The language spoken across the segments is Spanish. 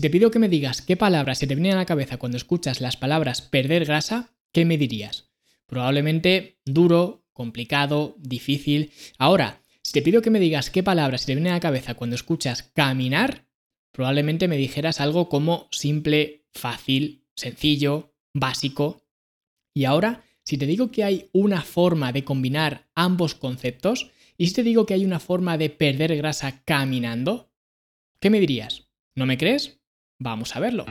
Si te pido que me digas qué palabras se te vienen a la cabeza cuando escuchas las palabras perder grasa, ¿qué me dirías? Probablemente duro, complicado, difícil. Ahora, si te pido que me digas qué palabras se te vienen a la cabeza cuando escuchas caminar, probablemente me dijeras algo como simple, fácil, sencillo, básico. Y ahora, si te digo que hay una forma de combinar ambos conceptos, y si te digo que hay una forma de perder grasa caminando, ¿qué me dirías? ¿No me crees? Vamos a verlo.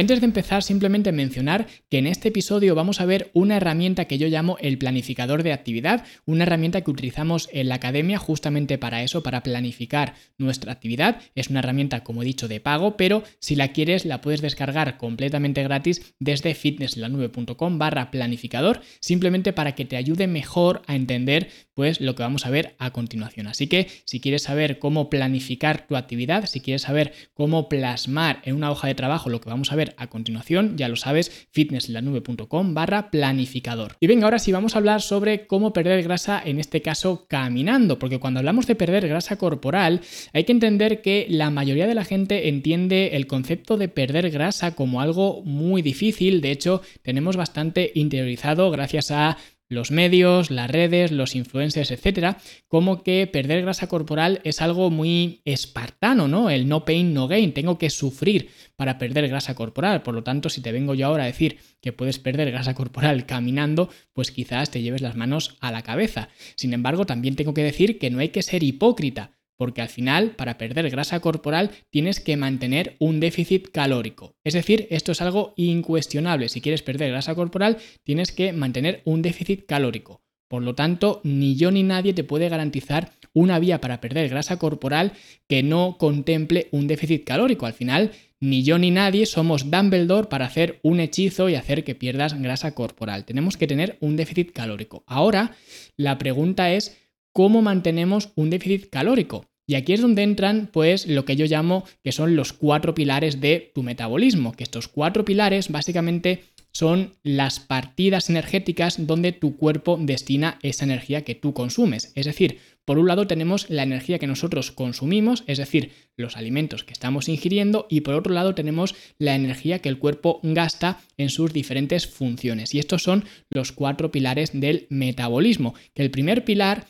Antes de empezar, simplemente mencionar que en este episodio vamos a ver una herramienta que yo llamo el planificador de actividad, una herramienta que utilizamos en la academia justamente para eso, para planificar nuestra actividad. Es una herramienta, como he dicho, de pago, pero si la quieres la puedes descargar completamente gratis desde fitnesslanube.com barra planificador, simplemente para que te ayude mejor a entender pues lo que vamos a ver a continuación. Así que si quieres saber cómo planificar tu actividad, si quieres saber cómo plasmar en una hoja de trabajo lo que vamos a ver a continuación, ya lo sabes, fitnesslanube.com barra planificador. Y venga, ahora sí vamos a hablar sobre cómo perder grasa, en este caso caminando, porque cuando hablamos de perder grasa corporal, hay que entender que la mayoría de la gente entiende el concepto de perder grasa como algo muy difícil, de hecho tenemos bastante interiorizado gracias a los medios, las redes, los influencers, etcétera, como que perder grasa corporal es algo muy espartano, ¿no? El no pain, no gain. Tengo que sufrir para perder grasa corporal. Por lo tanto, si te vengo yo ahora a decir que puedes perder grasa corporal caminando, pues quizás te lleves las manos a la cabeza. Sin embargo, también tengo que decir que no hay que ser hipócrita porque al final para perder grasa corporal tienes que mantener un déficit calórico. Es decir, esto es algo incuestionable. Si quieres perder grasa corporal, tienes que mantener un déficit calórico. Por lo tanto, ni yo ni nadie te puede garantizar una vía para perder grasa corporal que no contemple un déficit calórico. Al final, ni yo ni nadie somos Dumbledore para hacer un hechizo y hacer que pierdas grasa corporal. Tenemos que tener un déficit calórico. Ahora, la pregunta es, ¿cómo mantenemos un déficit calórico? Y aquí es donde entran, pues, lo que yo llamo que son los cuatro pilares de tu metabolismo, que estos cuatro pilares básicamente son las partidas energéticas donde tu cuerpo destina esa energía que tú consumes. Es decir, por un lado tenemos la energía que nosotros consumimos, es decir, los alimentos que estamos ingiriendo, y por otro lado tenemos la energía que el cuerpo gasta en sus diferentes funciones. Y estos son los cuatro pilares del metabolismo, que el primer pilar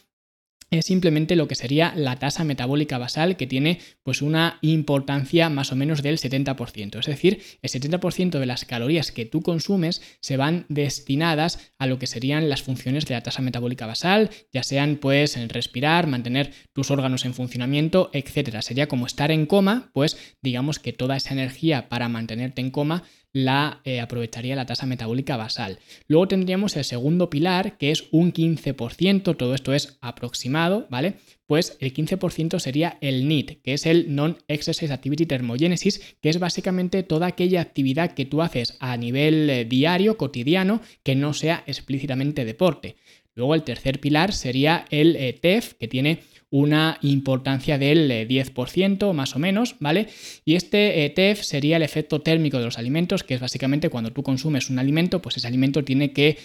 es simplemente lo que sería la tasa metabólica basal que tiene pues una importancia más o menos del 70%. Es decir, el 70% de las calorías que tú consumes se van destinadas a lo que serían las funciones de la tasa metabólica basal, ya sean pues respirar, mantener tus órganos en funcionamiento, etcétera. Sería como estar en coma, pues digamos que toda esa energía para mantenerte en coma la eh, aprovecharía la tasa metabólica basal. Luego tendríamos el segundo pilar, que es un 15%, todo esto es aproximado, ¿vale? Pues el 15% sería el NEAT, que es el Non-Exercise Activity Thermogenesis, que es básicamente toda aquella actividad que tú haces a nivel eh, diario, cotidiano, que no sea explícitamente deporte. Luego el tercer pilar sería el eh, TEF, que tiene una importancia del 10% eh, más o menos, ¿vale? Y este TEF sería el efecto térmico de los alimentos, que es básicamente cuando tú consumes un alimento, pues ese alimento tiene que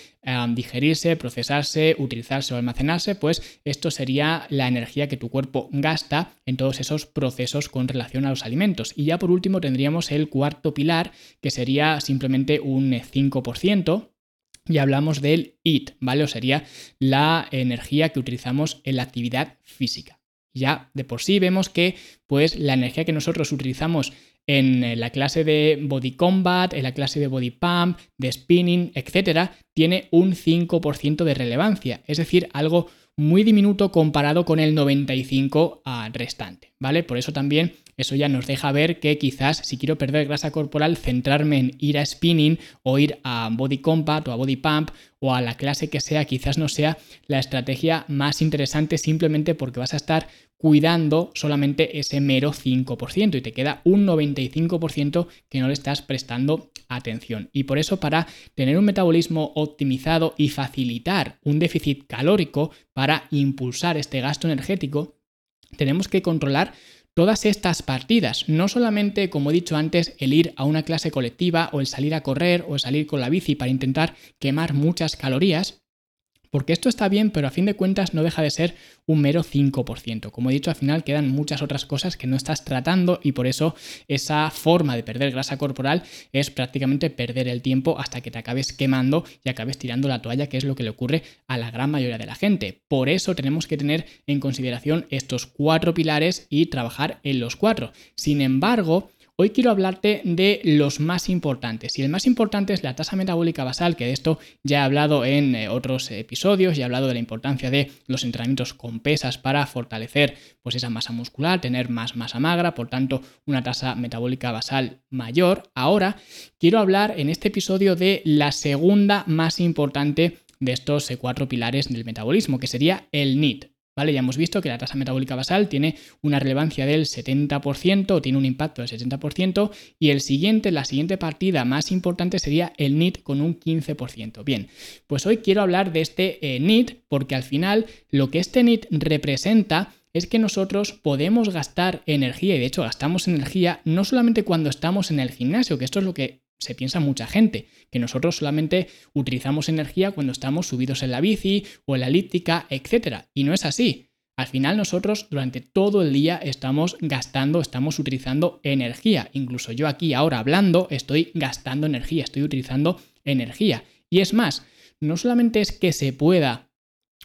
digerirse, procesarse, utilizarse o almacenarse, pues esto sería la energía que tu cuerpo gasta en todos esos procesos con relación a los alimentos. Y ya por último tendríamos el cuarto pilar, que sería simplemente un 5%, y hablamos del IT, ¿vale? O sería la energía que utilizamos en la actividad física. Ya de por sí vemos que pues la energía que nosotros utilizamos en la clase de body combat, en la clase de body pump, de spinning, etcétera, tiene un 5% de relevancia, es decir, algo muy diminuto comparado con el 95 restante, ¿vale? Por eso también eso ya nos deja ver que quizás si quiero perder grasa corporal, centrarme en ir a spinning o ir a body combat o a body pump o a la clase que sea, quizás no sea la estrategia más interesante simplemente porque vas a estar cuidando solamente ese mero 5% y te queda un 95% que no le estás prestando atención. Y por eso para tener un metabolismo optimizado y facilitar un déficit calórico para impulsar este gasto energético, tenemos que controlar todas estas partidas, no solamente, como he dicho antes, el ir a una clase colectiva o el salir a correr o el salir con la bici para intentar quemar muchas calorías, porque esto está bien, pero a fin de cuentas no deja de ser un mero 5%. Como he dicho, al final quedan muchas otras cosas que no estás tratando y por eso esa forma de perder grasa corporal es prácticamente perder el tiempo hasta que te acabes quemando y acabes tirando la toalla, que es lo que le ocurre a la gran mayoría de la gente. Por eso tenemos que tener en consideración estos cuatro pilares y trabajar en los cuatro. Sin embargo, Hoy quiero hablarte de los más importantes y el más importante es la tasa metabólica basal, que de esto ya he hablado en eh, otros episodios, ya he hablado de la importancia de los entrenamientos con pesas para fortalecer pues esa masa muscular, tener más masa magra, por tanto una tasa metabólica basal mayor. Ahora quiero hablar en este episodio de la segunda más importante de estos eh, cuatro pilares del metabolismo, que sería el NIT, ¿Vale? Ya hemos visto que la tasa metabólica basal tiene una relevancia del 70% o tiene un impacto del 70% y el siguiente, la siguiente partida más importante sería el NIT con un 15%. Bien, pues hoy quiero hablar de este eh, NIT porque al final lo que este NIT representa es que nosotros podemos gastar energía y de hecho gastamos energía no solamente cuando estamos en el gimnasio, que esto es lo que se piensa mucha gente, que nosotros solamente utilizamos energía cuando estamos subidos en la bici o en la elíptica, etc. Y no es así. Al final nosotros durante todo el día estamos gastando, estamos utilizando energía. Incluso yo aquí ahora hablando estoy gastando energía, estoy utilizando energía. Y es más, no solamente es que se pueda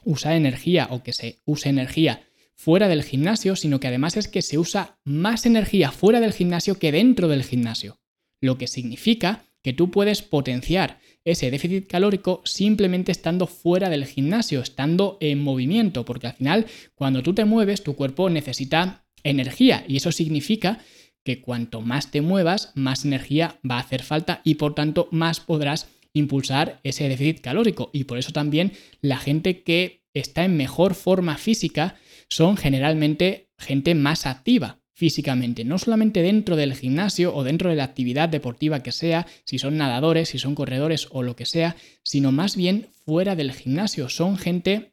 usar energía o que se use energía fuera del gimnasio, sino que además es que se usa más energía fuera del gimnasio que dentro del gimnasio lo que significa que tú puedes potenciar ese déficit calórico simplemente estando fuera del gimnasio, estando en movimiento, porque al final cuando tú te mueves tu cuerpo necesita energía y eso significa que cuanto más te muevas, más energía va a hacer falta y por tanto más podrás impulsar ese déficit calórico. Y por eso también la gente que está en mejor forma física son generalmente gente más activa, físicamente, no solamente dentro del gimnasio o dentro de la actividad deportiva que sea, si son nadadores, si son corredores o lo que sea, sino más bien fuera del gimnasio. Son gente,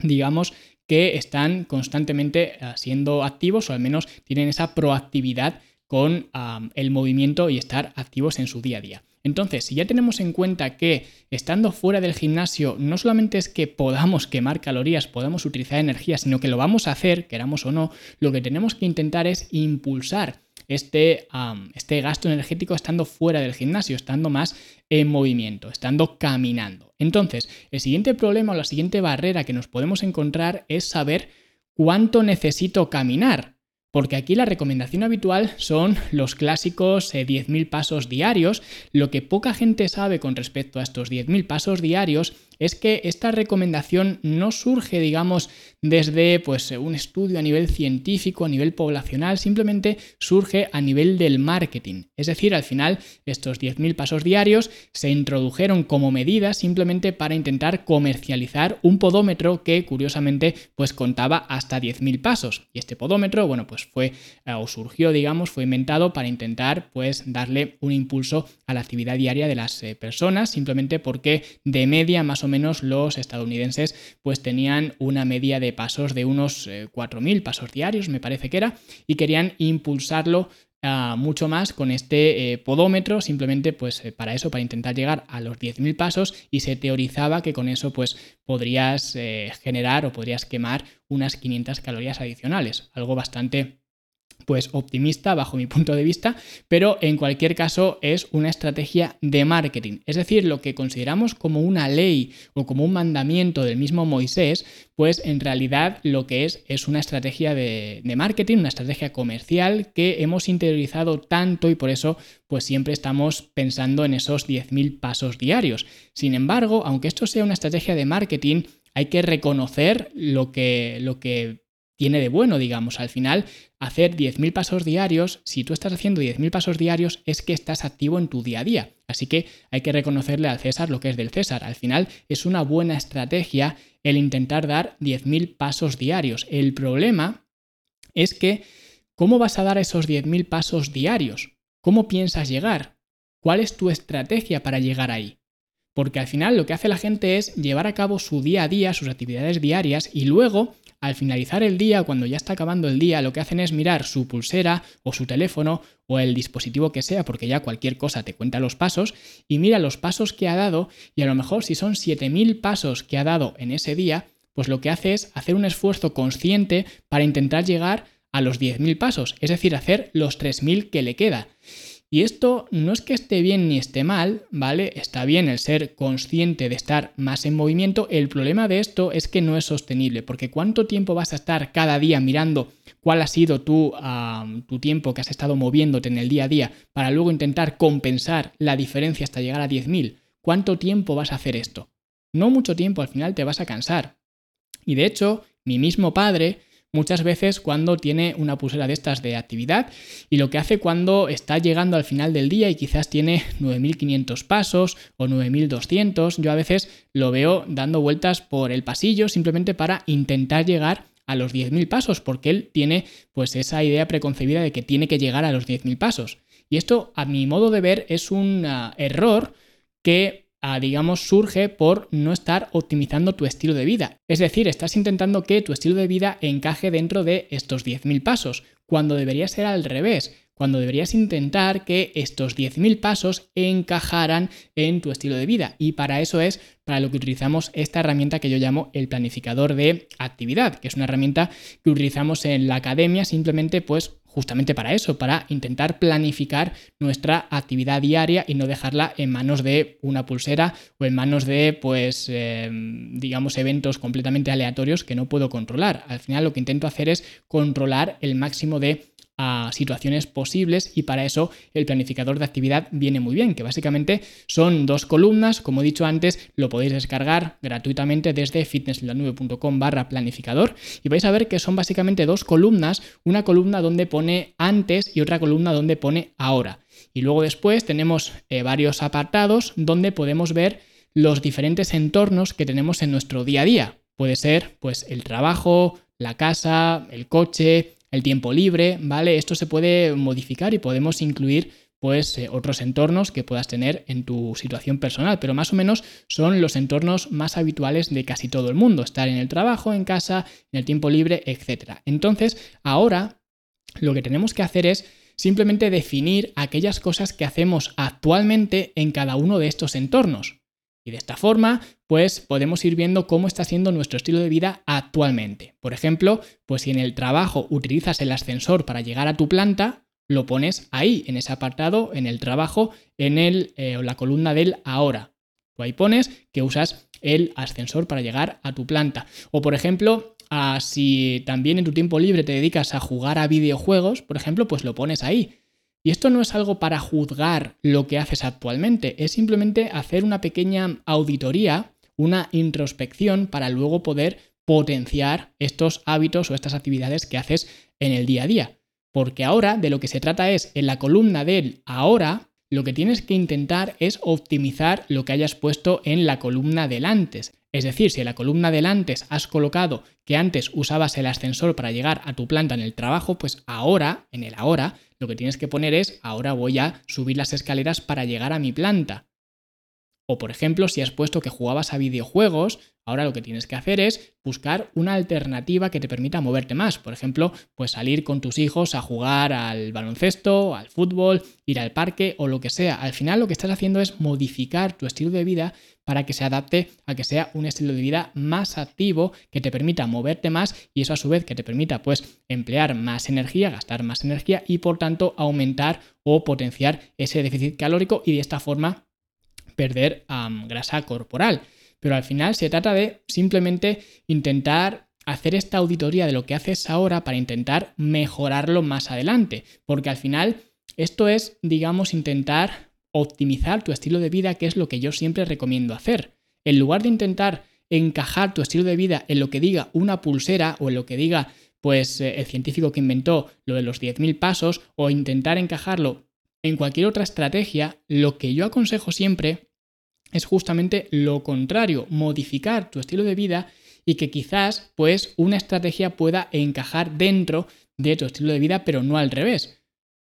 digamos, que están constantemente eh, siendo activos o al menos tienen esa proactividad con el movimiento y estar activos en su día a día. Entonces, si ya tenemos en cuenta que estando fuera del gimnasio no solamente es que podamos quemar calorías, podamos utilizar energía, sino que lo vamos a hacer, queramos o no, lo que tenemos que intentar es impulsar este, este gasto energético estando fuera del gimnasio, estando más en movimiento, estando caminando. Entonces, el siguiente problema o la siguiente barrera que nos podemos encontrar es saber cuánto necesito caminar. Porque aquí la recomendación habitual son los clásicos 10.000 eh, pasos diarios. Lo que poca gente sabe con respecto a estos 10.000 pasos diarios es que esta recomendación no surge, digamos, desde pues, un estudio a nivel científico, a nivel poblacional, simplemente surge a nivel del marketing. Es decir, al final estos 10.000 pasos diarios se introdujeron como medida simplemente para intentar comercializar un podómetro que curiosamente pues contaba hasta 10.000 pasos. Y este podómetro, bueno, pues fue eh, o surgió, digamos, fue inventado para intentar pues darle un impulso a la actividad diaria de las eh, personas, simplemente porque de media más o menos los estadounidenses pues tenían una media de pasos de unos 4.000 eh, pasos diarios, me parece que era, y querían impulsarlo ah, mucho más con este eh, podómetro, simplemente pues eh, para eso, para intentar llegar a los 10.000 pasos y se teorizaba que con eso pues podrías generar o podrías quemar unas 500 calorías adicionales, algo bastante pues optimista bajo mi punto de vista, pero en cualquier caso es una estrategia de marketing. Es decir, lo que consideramos como una ley o como un mandamiento del mismo Moisés, pues en realidad lo que es es una estrategia de, de marketing, una estrategia comercial que hemos interiorizado tanto y por eso pues siempre estamos pensando en esos 10.000 pasos diarios. Sin embargo, aunque esto sea una estrategia de marketing, hay que reconocer lo que, lo que tiene de bueno, digamos. Al final, hacer 10.000 pasos diarios, si tú estás haciendo 10.000 pasos diarios, es que estás activo en tu día a día. Así que hay que reconocerle al César lo que es del César. Al final, es una buena estrategia el intentar dar 10.000 pasos diarios. El problema es que, ¿cómo vas a dar esos 10.000 pasos diarios? ¿Cómo piensas llegar? ¿Cuál es tu estrategia para llegar ahí? Porque al final lo que hace la gente es llevar a cabo su día a día, sus actividades diarias y luego al finalizar el día, cuando ya está acabando el día, lo que hacen es mirar su pulsera o su teléfono o el dispositivo que sea, porque ya cualquier cosa te cuenta los pasos, y mira los pasos que ha dado y a lo mejor si son 7.000 pasos que ha dado en ese día, pues lo que hace es hacer un esfuerzo consciente para intentar llegar a los 10.000 pasos, es decir, hacer los 3.000 que le queda. Y esto no es que esté bien ni esté mal, ¿vale? Está bien el ser consciente de estar más en movimiento. El problema de esto es que no es sostenible, porque ¿cuánto tiempo vas a estar cada día mirando cuál ha sido tu, tu tiempo que has estado moviéndote en el día a día para luego intentar compensar la diferencia hasta llegar a 10.000? ¿Cuánto tiempo vas a hacer esto? No mucho tiempo, al final te vas a cansar. Y de hecho, mi mismo padre muchas veces cuando tiene una pulsera de estas de actividad y lo que hace cuando está llegando al final del día y quizás tiene 9500 pasos o 9200, yo a veces lo veo dando vueltas por el pasillo simplemente para intentar llegar a los 10.000 pasos, porque él tiene pues esa idea preconcebida de que tiene que llegar a los 10.000 pasos. Y esto, a mi modo de ver, es un ah, error que digamos, surge por no estar optimizando tu estilo de vida. Es decir, estás intentando que tu estilo de vida encaje dentro de estos 10.000 pasos, cuando debería ser al revés, cuando deberías intentar que estos 10.000 pasos encajaran en tu estilo de vida. Y para eso es para lo que utilizamos esta herramienta que yo llamo el planificador de actividad, que es una herramienta que utilizamos en la academia simplemente pues justamente para eso, para intentar planificar nuestra actividad diaria y no dejarla en manos de una pulsera o en manos de, pues, eh, digamos, eventos completamente aleatorios que no puedo controlar. Al final lo que intento hacer es controlar el máximo de a situaciones posibles y para eso el planificador de actividad viene muy bien, que básicamente son dos columnas, como he dicho antes, lo podéis descargar gratuitamente desde fitnesslanube.com barra planificador y vais a ver que son básicamente dos columnas, una columna donde pone antes y otra columna donde pone ahora. Y luego después tenemos eh, varios apartados donde podemos ver los diferentes entornos que tenemos en nuestro día a día. Puede ser pues el trabajo, la casa, el coche, el tiempo libre, ¿vale? Esto se puede modificar y podemos incluir pues eh, otros entornos que puedas tener en tu situación personal, pero más o menos son los entornos más habituales de casi todo el mundo, estar en el trabajo, en casa, en el tiempo libre, etc. Entonces, ahora lo que tenemos que hacer es simplemente definir aquellas cosas que hacemos actualmente en cada uno de estos entornos. Y de esta forma, pues podemos ir viendo cómo está siendo nuestro estilo de vida actualmente. Por ejemplo, pues si en el trabajo utilizas el ascensor para llegar a tu planta, lo pones ahí, en ese apartado, en el trabajo, en el, eh, la columna del ahora. Tú ahí pones que usas el ascensor para llegar a tu planta. O por ejemplo, si también en tu tiempo libre te dedicas a jugar a videojuegos, por ejemplo, pues lo pones ahí. Y esto no es algo para juzgar lo que haces actualmente, es simplemente hacer una pequeña auditoría, una introspección para luego poder potenciar estos hábitos o estas actividades que haces en el día a día. Porque ahora de lo que se trata es, en la columna del ahora, lo que tienes que intentar es optimizar lo que hayas puesto en la columna del antes. Es decir, si en la columna del antes has colocado que antes usabas el ascensor para llegar a tu planta en el trabajo, pues ahora, en el ahora, lo que tienes que poner es, ahora voy a subir las escaleras para llegar a mi planta. O por ejemplo, si has puesto que jugabas a videojuegos, ahora lo que tienes que hacer es buscar una alternativa que te permita moverte más. Por ejemplo, pues salir con tus hijos a jugar al baloncesto, al fútbol, ir al parque o lo que sea. Al final lo que estás haciendo es modificar tu estilo de vida para que se adapte a que sea un estilo de vida más activo, que te permita moverte más y eso a su vez que te permita pues emplear más energía, gastar más energía y por tanto aumentar o potenciar ese déficit calórico y de esta forma perder grasa corporal. Pero al final se trata de simplemente intentar hacer esta auditoría de lo que haces ahora para intentar mejorarlo más adelante. Porque al final esto es, digamos, intentar optimizar tu estilo de vida, que es lo que yo siempre recomiendo hacer. En lugar de intentar encajar tu estilo de vida en lo que diga una pulsera o en lo que diga pues eh, el científico que inventó lo de los 10.000 pasos o intentar encajarlo en cualquier otra estrategia, lo que yo aconsejo siempre es justamente lo contrario, modificar tu estilo de vida y que quizás pues una estrategia pueda encajar dentro de tu estilo de vida, pero no al revés.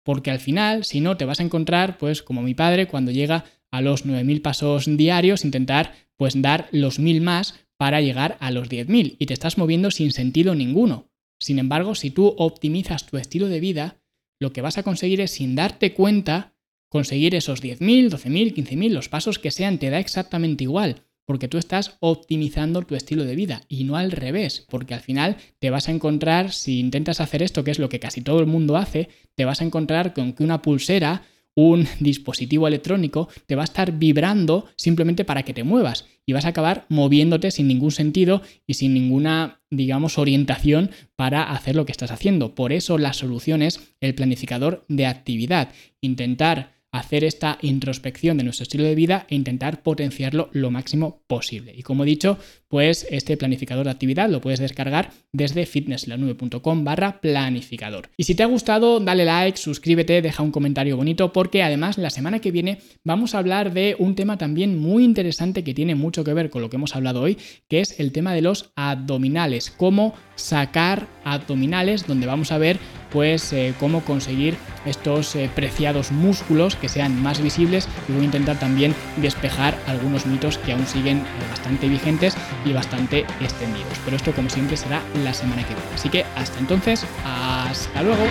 Porque al final, si no, te vas a encontrar, pues como mi padre, cuando llega a los 9.000 pasos diarios, intentar pues dar los 1.000 más para llegar a los 10.000 y te estás moviendo sin sentido ninguno. Sin embargo, si tú optimizas tu estilo de vida, lo que vas a conseguir es, sin darte cuenta, conseguir esos 10.000, 12.000, 15.000, los pasos que sean, te da exactamente igual, porque tú estás optimizando tu estilo de vida y no al revés, porque al final te vas a encontrar, si intentas hacer esto, que es lo que casi todo el mundo hace, te vas a encontrar con que una pulsera un dispositivo electrónico te va a estar vibrando simplemente para que te muevas y vas a acabar moviéndote sin ningún sentido y sin ninguna, digamos, orientación para hacer lo que estás haciendo. Por eso la solución es el planificador de actividad. Intentar hacer esta introspección de nuestro estilo de vida e intentar potenciarlo lo máximo posible. Y como he dicho, pues este planificador de actividad lo puedes descargar desde fitnesslanube.com barra planificador. Y si te ha gustado, dale like, suscríbete, deja un comentario bonito porque además la semana que viene vamos a hablar de un tema también muy interesante que tiene mucho que ver con lo que hemos hablado hoy, que es el tema de los abdominales, cómo sacar abdominales, donde vamos a ver pues eh, cómo conseguir estos eh, preciados músculos que sean más visibles y voy a intentar también despejar algunos mitos que aún siguen bastante vigentes y bastante extendidos. Pero esto como siempre será la semana que viene. Así que hasta entonces, hasta luego.